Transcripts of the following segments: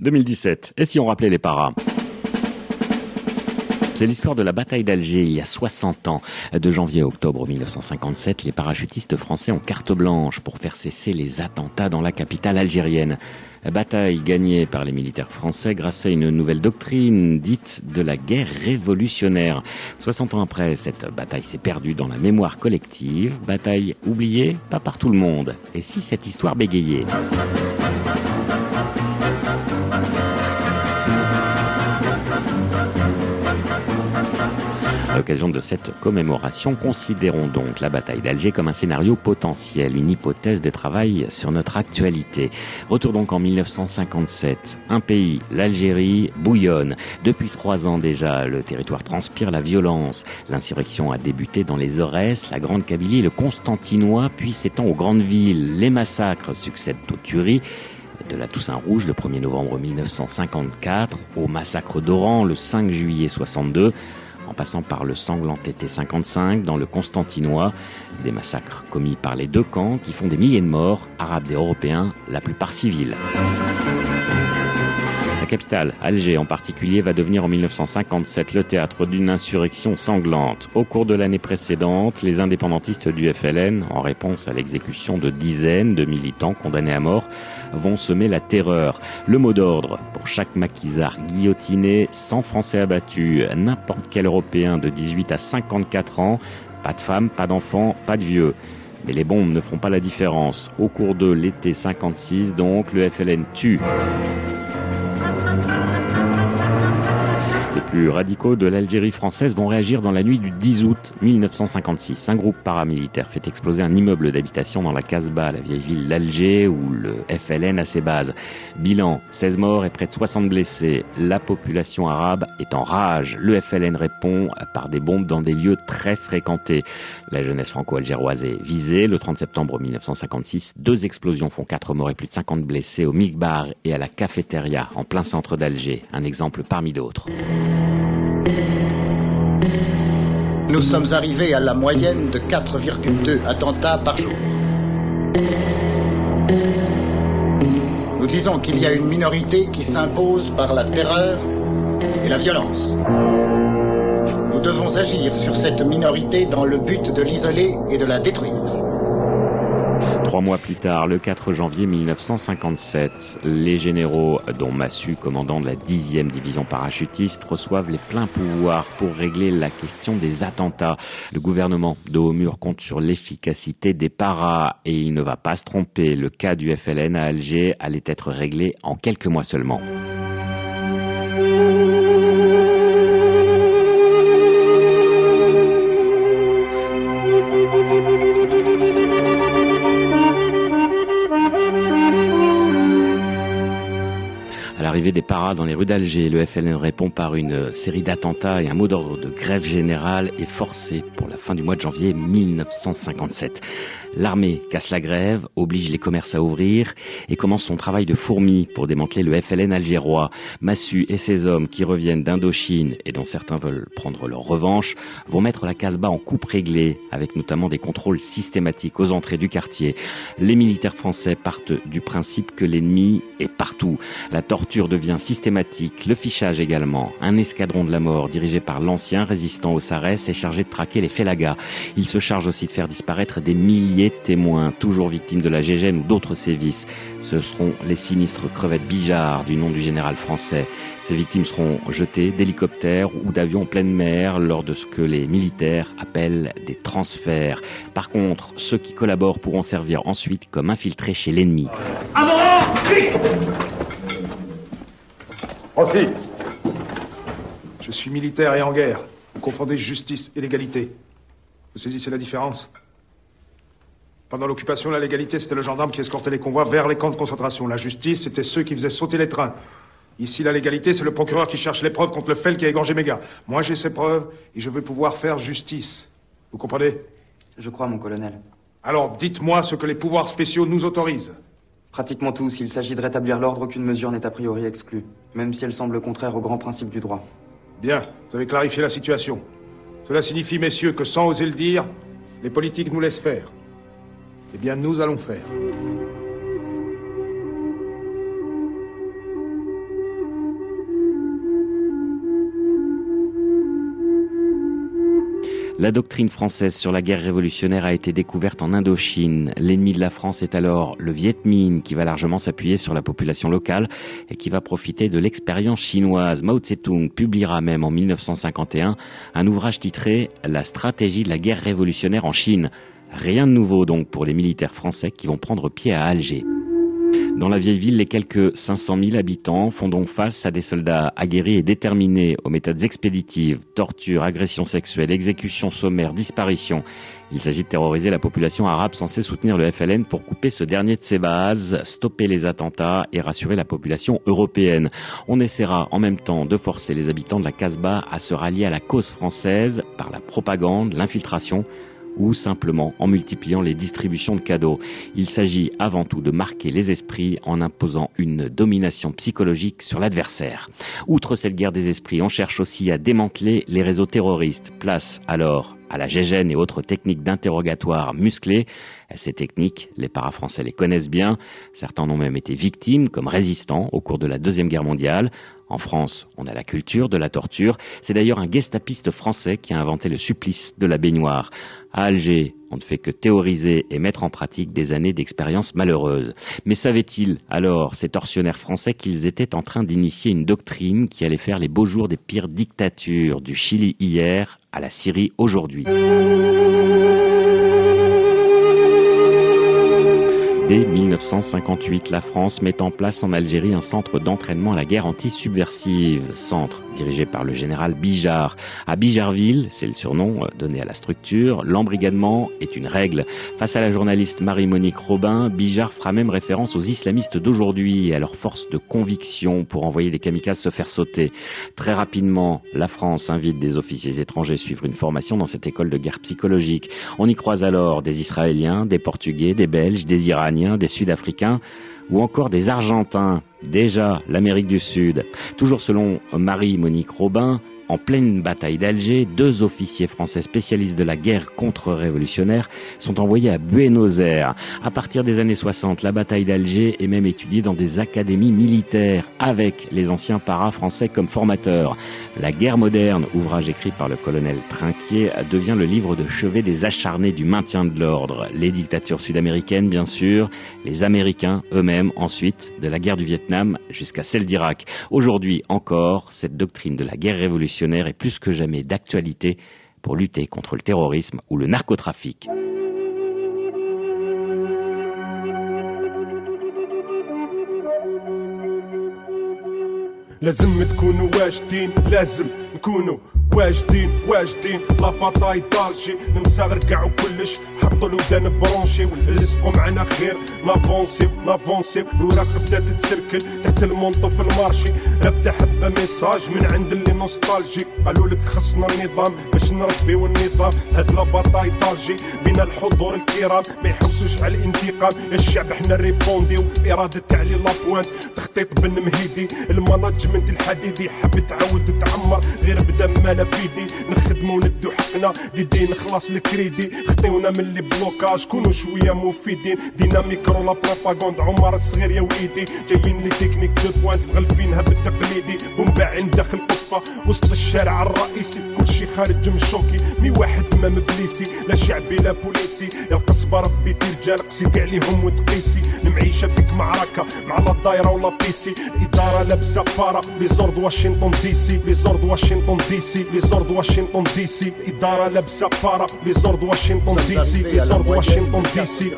2017. Et si on rappelait les paras? C'est l'histoire de la bataille d'Alger il y a 60 ans. De janvier à octobre 1957, les parachutistes français ont carte blanche pour faire cesser les attentats dans la capitale algérienne. Bataille gagnée par les militaires français grâce à une nouvelle doctrine dite de la guerre révolutionnaire. 60 ans après, cette bataille s'est perdue dans la mémoire collective. Bataille oubliée, pas par tout le monde. Et si cette histoire bégayait? À l'occasion de cette commémoration, considérons donc la bataille d'Alger comme un scénario potentiel, une hypothèse de travail sur notre actualité. Retour donc en 1957. Un pays, l'Algérie, bouillonne. Depuis trois ans déjà, le territoire transpire la violence. L'insurrection a débuté dans les Aurès, la Grande Kabylie, le Constantinois, puis s'étend aux grandes villes. Les massacres succèdent aux tueries de la Toussaint Rouge le 1er novembre 1954 au massacre d'Oran le 5 juillet 62 en passant par le sanglant été 55 dans le Constantinois, des massacres commis par les deux camps qui font des milliers de morts, arabes et européens, la plupart civils. La capitale, Alger en particulier, va devenir en 1957 le théâtre d'une insurrection sanglante. Au cours de l'année précédente, les indépendantistes du FLN, en réponse à l'exécution de dizaines de militants condamnés à mort, vont semer la terreur. Le mot d'ordre pour chaque maquisard guillotiné, 100 Français abattus, n'importe quel Européen de 18 à 54 ans, pas de femmes, pas d'enfants, pas de vieux. Mais les bombes ne feront pas la différence. Au cours de l'été 56, donc, le FLN tue. Plus radicaux de l'Algérie française vont réagir dans la nuit du 10 août 1956. Un groupe paramilitaire fait exploser un immeuble d'habitation dans la Casbah, la vieille ville d'Alger, où le FLN a ses bases. Bilan, 16 morts et près de 60 blessés. La population arabe est en rage. Le FLN répond par des bombes dans des lieux très fréquentés. La jeunesse franco-algéroise est visée. Le 30 septembre 1956, deux explosions font 4 morts et plus de 50 blessés au Migbar et à la cafétéria en plein centre d'Alger. Un exemple parmi d'autres. Nous sommes arrivés à la moyenne de 4,2 attentats par jour. Nous disons qu'il y a une minorité qui s'impose par la terreur et la violence. Nous devons agir sur cette minorité dans le but de l'isoler et de la détruire. Trois mois plus tard, le 4 janvier 1957, les généraux, dont Massu, commandant de la 10e division parachutiste, reçoivent les pleins pouvoirs pour régler la question des attentats. Le gouvernement de Haut-Mur compte sur l'efficacité des paras et il ne va pas se tromper. Le cas du FLN à Alger allait être réglé en quelques mois seulement. L'arrivée des paras dans les rues d'Alger, le FLN répond par une série d'attentats et un mot d'ordre de grève générale est forcé pour la fin du mois de janvier 1957. L'armée casse la grève, oblige les commerces à ouvrir et commence son travail de fourmi pour démanteler le FLN algérois. Massu et ses hommes qui reviennent d'Indochine et dont certains veulent prendre leur revanche vont mettre la Casbah en coupe réglée avec notamment des contrôles systématiques aux entrées du quartier. Les militaires français partent du principe que l'ennemi est partout. La torture devient systématique, le fichage également. Un escadron de la mort dirigé par l'ancien résistant au Sarès est chargé de traquer les Félagas. Il se charge aussi de faire disparaître des milliers témoins, toujours victimes de la Gégène ou d'autres sévices. Ce seront les sinistres crevettes Bijard du nom du général français. Ces victimes seront jetées d'hélicoptères ou d'avions en pleine mer lors de ce que les militaires appellent des transferts. Par contre, ceux qui collaborent pourront servir ensuite comme infiltrés chez l'ennemi. Aussi, je suis militaire et en guerre. Vous confondez justice et légalité. Vous saisissez la différence pendant l'occupation, la légalité, c'était le gendarme qui escortait les convois vers les camps de concentration. La justice, c'était ceux qui faisaient sauter les trains. Ici, la légalité, c'est le procureur qui cherche les preuves contre le fel qui a égorgé mes gars. Moi, j'ai ces preuves et je veux pouvoir faire justice. Vous comprenez? Je crois, mon colonel. Alors, dites-moi ce que les pouvoirs spéciaux nous autorisent. Pratiquement tout. S'il s'agit de rétablir l'ordre, aucune mesure n'est a priori exclue, même si elle semble contraire aux grands principes du droit. Bien, vous avez clarifié la situation. Cela signifie, messieurs, que sans oser le dire, les politiques nous laissent faire. Eh bien, nous allons faire. La doctrine française sur la guerre révolutionnaire a été découverte en Indochine. L'ennemi de la France est alors le Viet Minh qui va largement s'appuyer sur la population locale et qui va profiter de l'expérience chinoise. Mao Tse-tung publiera même en 1951 un ouvrage titré La stratégie de la guerre révolutionnaire en Chine. Rien de nouveau donc pour les militaires français qui vont prendre pied à Alger. Dans la vieille ville, les quelques 500 000 habitants font donc face à des soldats aguerris et déterminés aux méthodes expéditives, torture, agressions sexuelles, exécutions sommaires, disparitions. Il s'agit de terroriser la population arabe censée soutenir le FLN pour couper ce dernier de ses bases, stopper les attentats et rassurer la population européenne. On essaiera en même temps de forcer les habitants de la Casbah à se rallier à la cause française par la propagande, l'infiltration, ou simplement en multipliant les distributions de cadeaux. Il s'agit avant tout de marquer les esprits en imposant une domination psychologique sur l'adversaire. Outre cette guerre des esprits, on cherche aussi à démanteler les réseaux terroristes. Place alors à la gégène et autres techniques d'interrogatoire musclées. Ces techniques, les parafrançais les connaissent bien. Certains en ont même été victimes comme résistants au cours de la Deuxième Guerre mondiale. En France, on a la culture de la torture. C'est d'ailleurs un gestapiste français qui a inventé le supplice de la baignoire. À Alger, on ne fait que théoriser et mettre en pratique des années d'expérience malheureuses. Mais savaient-ils alors, ces tortionnaires français, qu'ils étaient en train d'initier une doctrine qui allait faire les beaux jours des pires dictatures, du Chili hier à la Syrie aujourd'hui? 1958, la France met en place en Algérie un centre d'entraînement à la guerre anti-subversive, centre dirigé par le général Bijard. À Bijarville, c'est le surnom euh, donné à la structure, l'embrigadement est une règle. Face à la journaliste Marie-Monique Robin, Bijard fera même référence aux islamistes d'aujourd'hui et à leur force de conviction pour envoyer des kamikazes se faire sauter. Très rapidement, la France invite des officiers étrangers à suivre une formation dans cette école de guerre psychologique. On y croise alors des Israéliens, des Portugais, des Belges, des Iraniens, des Sud-Africains ou encore des Argentins, déjà l'Amérique du Sud. Toujours selon Marie-Monique Robin, en pleine bataille d'Alger, deux officiers français spécialistes de la guerre contre-révolutionnaire sont envoyés à Buenos Aires. À partir des années 60, la bataille d'Alger est même étudiée dans des académies militaires, avec les anciens paras français comme formateurs. La guerre moderne, ouvrage écrit par le colonel Trinquier, devient le livre de chevet des acharnés du maintien de l'ordre. Les dictatures sud-américaines, bien sûr, les Américains eux-mêmes, ensuite, de la guerre du Vietnam jusqu'à celle d'Irak. Aujourd'hui encore, cette doctrine de la guerre révolutionnaire est plus que jamais d'actualité pour lutter contre le terrorisme ou le narcotrafic. واجدين واجدين لا باطاي طالجي نمسا ركعوا كلش. حطوا الودان برونشي ورزقوا معنا خير. لافونسي لافونسي الوراق بدات تسركل تحت المونطو في المارشي. أفتح حبه ميساج من عند اللي نوستالجي قالوا لك خصنا النظام باش نربيو النظام هاد لا باطاي طالجي بين الحضور الكرام. ما يحوسوش على الانتقام. الشعب إحنا ريبونديو. إرادة تعلي لابوانت تخطيط بن مهيدي. المانجمنت الحديدي. حب تعاود تعمر. غير بدا مالا فيدي. نخدمو ندو حقنا. دي نخلص الكريدي. خطيونا من لي بلوكاج. كونوا شوية مفيدين. دينا ميكرو لا بروباغوند. عمر الصغير يا وليدي جايين لي تكنيك دو بوان غلفينها بالتقليدي. ومباعين داخل قفه وسط الشارع الرئيسي كلشي خارج من شوكي. مي واحد ما مبليسي لا شعبي لا بوليسي. يا القصبة ربي ترجال قسيتي عليهم وتقيسي. المعيشة فيك معركة مع لا دايرة ولا بيسي. الإدارة لابسة بارا لي زورد واشنطن دي سي. لي زورد واشنطن دي سي. لي زورد واشنطن دي سي. إدارة لابسة بارا لي زورد واشنطن دي سي. لي زورد واشنطن دي سي.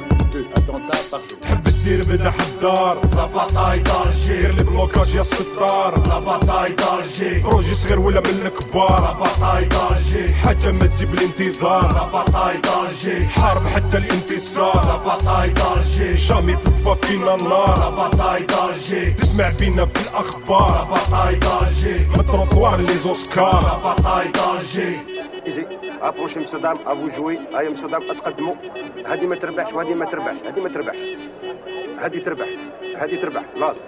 تحب تدير بدا حدار لا باطاي دارجي غير البلوكاج يا الستار. لا باطاي دارجي بروجي صغير ولا من الكبار. لا باطاي دارجي حاجة ما تجيب الانتظار. لا باطاي دارجي حارب حتى الانتصار. لا باطاي دارجي جامي تطفى فينا النار. لا باطاي دارجي تسمع بينا في الأخبار. لا باطاي دارجي من تروطوار لي زوسكار لا باطاي دارجي تكتيك ابروش مصدام أبو جوي هيا مصدام اتقدموا هذه ما تربحش وهذه ما تربحش هذه ما تربحش. هذه تربح هذه تربح لازم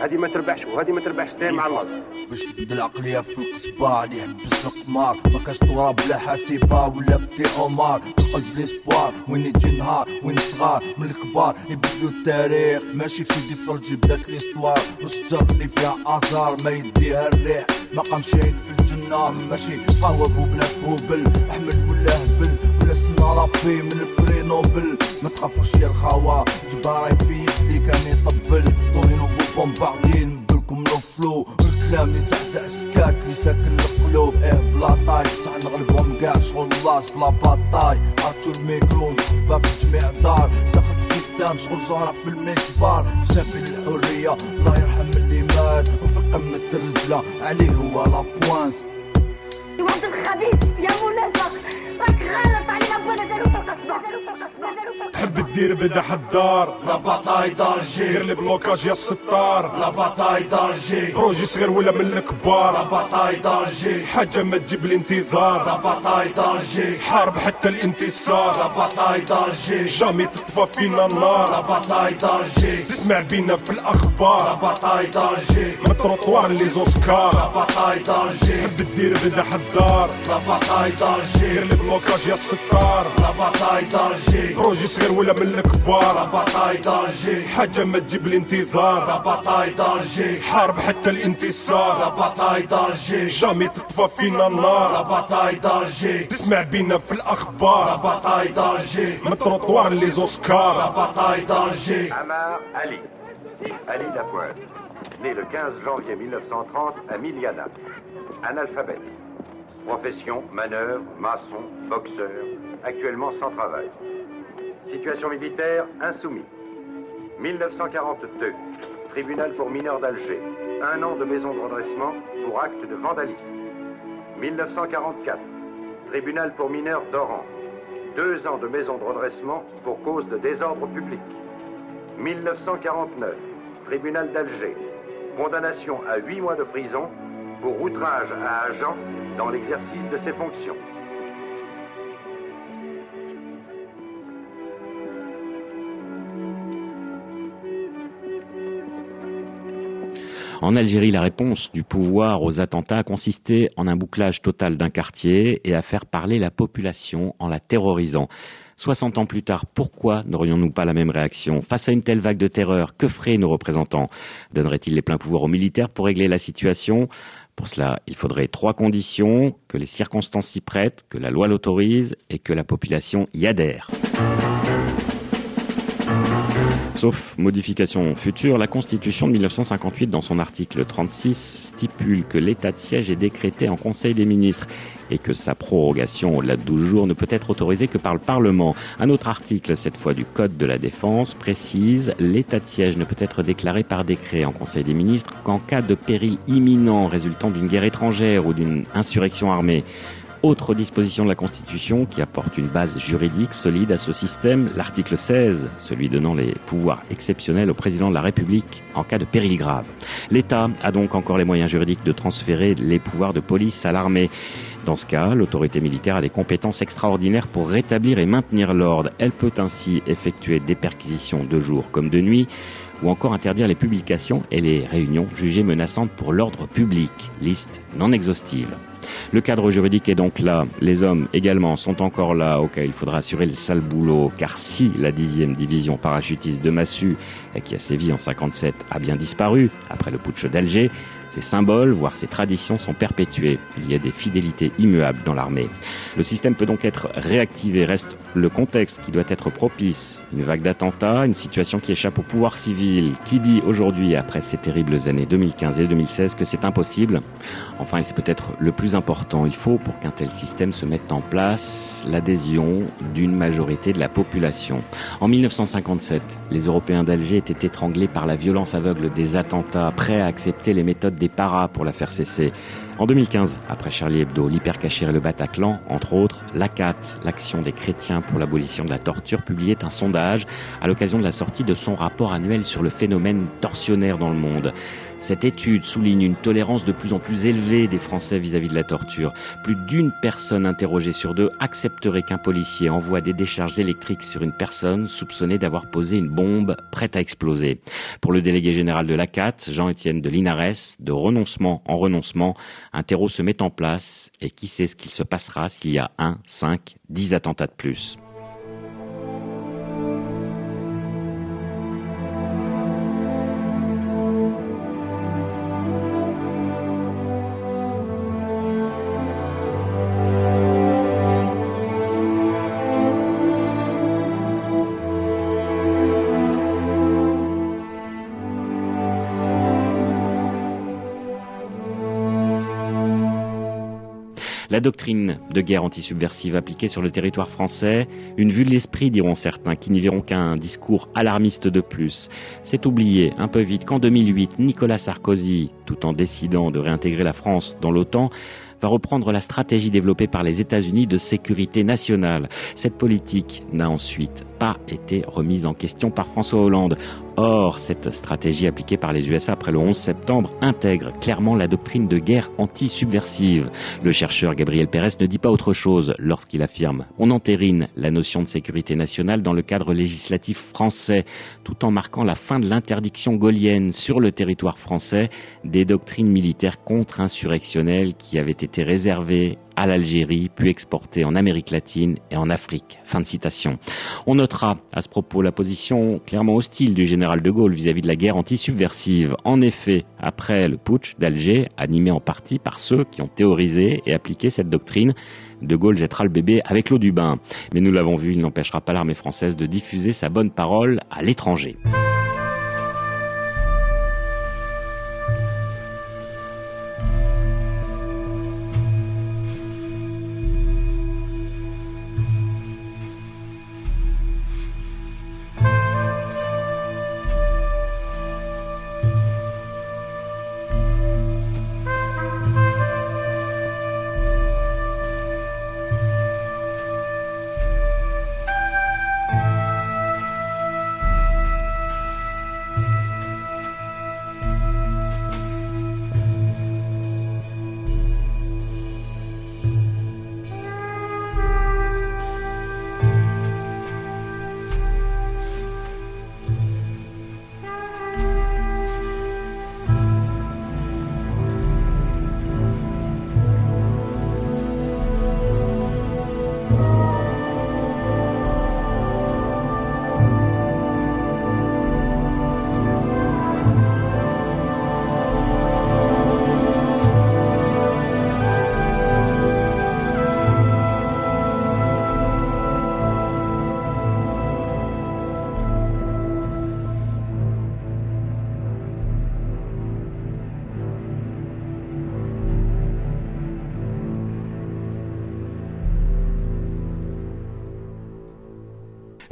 هذه ما تربحش وهذه ما تربحش داير مع اللازم باش تبدا العقلية في القصبة اللي يحبس القمار ما كانش تراب بلا حاسبة ولا بتي عمر قلب ليسبوار وين يجي نهار وين صغار. من الكبار يبدلوا التاريخ. ماشي في سيدي فرجي بدات ليستوار والشجر اللي فيها آزار ما يديها الريح. مقام شاهد في الجنة ماشي قهوة بوبلا فوبل أحمد ولا هبل ولا سنا ربي من البري نوبل. ما تخافوش يا الخوا جباري في اللي كان يطبل. طوني نوفو بومباردين ندلكم لو فلو الكلام اللي زعزع سكات اللي ساكن القلوب. إيه بلا طاي. بصح نغلبهم كاع شغل لاص بلا باطاي عرفتو الميكرو باك في جميع الدار داخل في سيستم شغل زهرة في المجبار. في سبيل الحرية الله يرحم اللي مات. وفي قمة الرجلة. عليه هو لا تدير بدا حدار لا باطاي دالجي دير لي بلوكاج يا الستار لا باطاي دالجي بروجي صغير ولا من لا الكبار باطاي دالجي حاجة ما تجيب لا الانتظار باطاي دالجي حارب حتى لا الانتصار باطاي دالجي جامي تطفى فينا لا النار باطاي دالجي تسمع بينا في لا الاخبار باطاي دالجي ما تروطوار لي لا زوسكار باطاي دالجي تحب تدير بدا حدار لا باطاي دالجي دير لي بلوكاج يا الستار لا باطاي دالجي بروجي صغير ولا لا الكبار باطاي دالجي حاجة ما تجيب لا الانتظار باطاي دالجي حارب حتى لا الانتصار باطاي دالجي جامي تطفى فينا لا النار باطاي دالجي تسمع بينا في لا الاخبار باطاي دالجي ما تروطوار لي لا زوسكار باطاي دالجي Amar Ali. Ali Lapointe. Né le 15 janvier 1930 à Miliana. Analphabète. Profession, manœuvre, maçon, boxeur. Actuellement sans travail. Situation militaire, insoumis. 1942. Tribunal pour mineurs d'Alger. Un an de maison de redressement pour acte de vandalisme. 1944. Tribunal pour mineurs d'Oran. Deux ans de maison de redressement pour cause de désordre public. 1949, tribunal d'Alger. Condamnation à 8 mois de prison pour outrage à agent dans l'exercice de ses fonctions. En Algérie, la réponse du pouvoir aux attentats a consisté en un bouclage total d'un quartier et à faire parler la population en la terrorisant. 60 ans plus tard, pourquoi n'aurions-nous pas la même réaction Face à une telle vague de terreur, que feraient nos représentants Donneraient-ils les pleins pouvoirs aux militaires pour régler la situation Pour cela, il faudrait trois conditions, que les circonstances s'y prêtent, que la loi l'autorise et que la population y adhère. Sauf modification future, la Constitution de 1958, dans son article 36, stipule que l'état de siège est décrété en Conseil des ministres et que sa prorogation au-delà de 12 jours ne peut être autorisée que par le Parlement. Un autre article, cette fois du Code de la Défense, précise l'état de siège ne peut être déclaré par décret en Conseil des ministres qu'en cas de péril imminent résultant d'une guerre étrangère ou d'une insurrection armée. Autre disposition de la Constitution qui apporte une base juridique solide à ce système, l'article 16, celui donnant les pouvoirs exceptionnels au président de la République en cas de péril grave. L'État a donc encore les moyens juridiques de transférer les pouvoirs de police à l'armée. Dans ce cas, l'autorité militaire a des compétences extraordinaires pour rétablir et maintenir l'ordre. Elle peut ainsi effectuer des perquisitions de jour comme de nuit ou encore interdire les publications et les réunions jugées menaçantes pour l'ordre public. Liste non exhaustive. Le cadre juridique est donc là. Les hommes également sont encore là, auquel il faudra assurer le sale boulot. Car si la 10e division parachutiste de Massu, qui a sévi en 57, a bien disparu après le putsch d'Alger, ses symboles, voire ses traditions sont perpétués. Il y a des fidélités immuables dans l'armée. Le système peut donc être réactivé. Reste le contexte qui doit être propice. Une vague d'attentats, une situation qui échappe au pouvoir civil. Qui dit aujourd'hui, après ces terribles années 2015 et 2016, que c'est impossible? Enfin, et c'est peut-être le plus important, il faut, pour qu'un tel système se mette en place, l'adhésion d'une majorité de la population. En 1957, les Européens d'Alger étaient étranglés par la violence aveugle des attentats, prêts à accepter les méthodes des paras pour la faire cesser. En 2015, après Charlie Hebdo, l'Hypercachir et le Bataclan, entre autres, l'ACAT, l'Action des chrétiens pour l'abolition de la torture, publiait un sondage à l'occasion de la sortie de son rapport annuel sur le phénomène torsionnaire dans le monde. Cette étude souligne une tolérance de plus en plus élevée des Français vis-à-vis de la torture. Plus d'une personne interrogée sur deux accepterait qu'un policier envoie des décharges électriques sur une personne soupçonnée d'avoir posé une bombe prête à exploser. Pour le délégué général de la CAT, Jean-Étienne de Linares, de renoncement en renoncement, un terreau se met en place et qui sait ce qu'il se passera s'il y a un, cinq, dix attentats de plus. La doctrine de guerre antisubversive appliquée sur le territoire français, une vue de l'esprit diront certains, qui n'y verront qu'un discours alarmiste de plus. C'est oublié un peu vite qu'en 2008, Nicolas Sarkozy, tout en décidant de réintégrer la France dans l'OTAN, va reprendre la stratégie développée par les États-Unis de sécurité nationale. Cette politique n'a ensuite pas été remise en question par François Hollande. Or, cette stratégie appliquée par les USA après le 11 septembre intègre clairement la doctrine de guerre anti-subversive. Le chercheur Gabriel Pérez ne dit pas autre chose lorsqu'il affirme on entérine la notion de sécurité nationale dans le cadre législatif français, tout en marquant la fin de l'interdiction gaulienne sur le territoire français des doctrines militaires contre-insurrectionnelles qui avaient été réservées à l'Algérie, puis exportées en Amérique latine et en Afrique. Fin de citation. On notera à ce propos la position clairement hostile du général de Gaulle vis-à-vis de la guerre anti-subversive. En effet, après le putsch d'Alger, animé en partie par ceux qui ont théorisé et appliqué cette doctrine, de Gaulle jettera le bébé avec l'eau du bain. Mais nous l'avons vu, il n'empêchera pas l'armée française de diffuser sa bonne parole à l'étranger.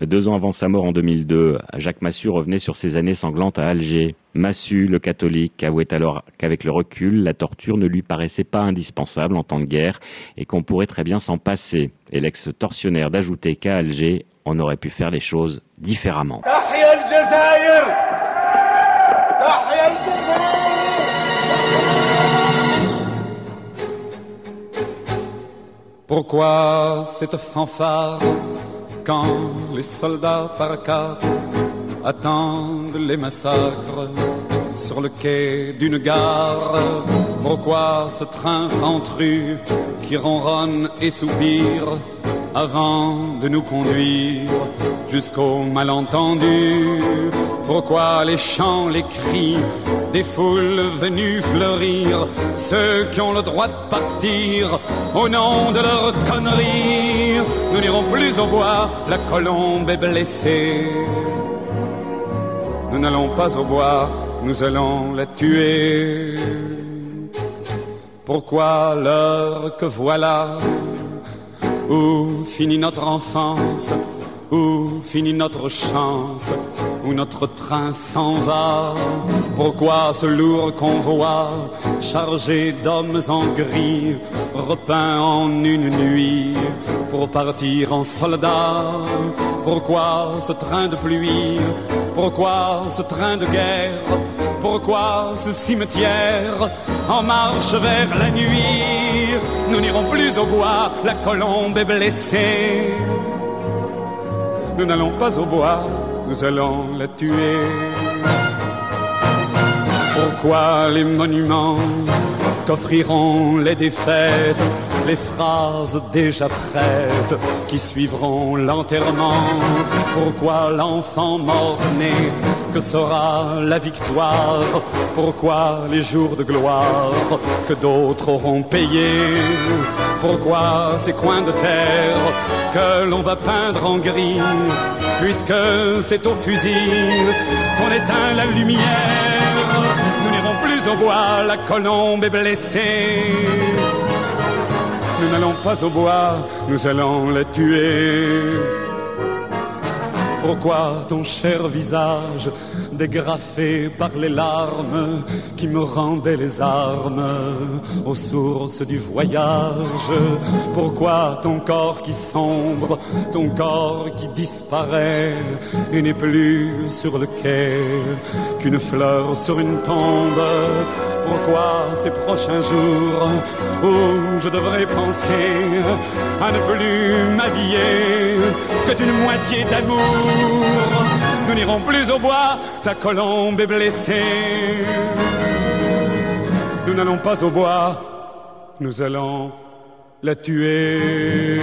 Deux ans avant sa mort en 2002, Jacques Massu revenait sur ses années sanglantes à Alger. Massu, le catholique, avouait alors qu'avec le recul, la torture ne lui paraissait pas indispensable en temps de guerre et qu'on pourrait très bien s'en passer. Et l'ex-tortionnaire d'ajouter qu'à Alger, on aurait pu faire les choses différemment. Pourquoi cette fanfare? Quand les soldats par quatre attendent les massacres sur le quai d'une gare. Pourquoi ce train ventru qui ronronne et soupire avant de nous conduire jusqu'au malentendu? Pourquoi les chants, les cris des foules venues fleurir, ceux qui ont le droit de partir au nom de leur connerie Nous n'irons plus au bois, la colombe est blessée. Nous n'allons pas au bois, nous allons la tuer. Pourquoi l'heure que voilà où finit notre enfance, où finit notre chance, où notre train s'en va? Pourquoi ce lourd convoi chargé d'hommes en gris, repeint en une nuit pour partir en soldat. Pourquoi ce train de pluie? Pourquoi ce train de guerre? Pourquoi ce cimetière? En marche vers la nuit Nous n'irons plus au bois, la colombe est blessée. Nous n'allons pas au bois, nous allons la tuer. Pourquoi les monuments qu'offriront les défaites, les phrases déjà prêtes qui suivront l'enterrement. Pourquoi l'enfant mort-né que sera la victoire? Pourquoi les jours de gloire que d'autres auront payés? Pourquoi ces coins de terre que l'on va peindre en gris Puisque c'est au fusil qu'on éteint la lumière? Nous n'irons plus au bois, la colombe est blessée nous n'allons pas au bois, nous allons la tuer. Pourquoi ton cher visage dégrafé par les larmes qui me rendaient les armes aux sources du voyage? Pourquoi ton corps qui sombre, ton corps qui disparaît et n'est plus sur le quai qu'une fleur sur une tombe? Pourquoi ces prochains jours où je devrais penser à ne plus m'habiller que d'une moitié d'amour. Nous n'irons plus au bois, la colombe est blessée. Nous n'allons pas au bois, nous allons la tuer.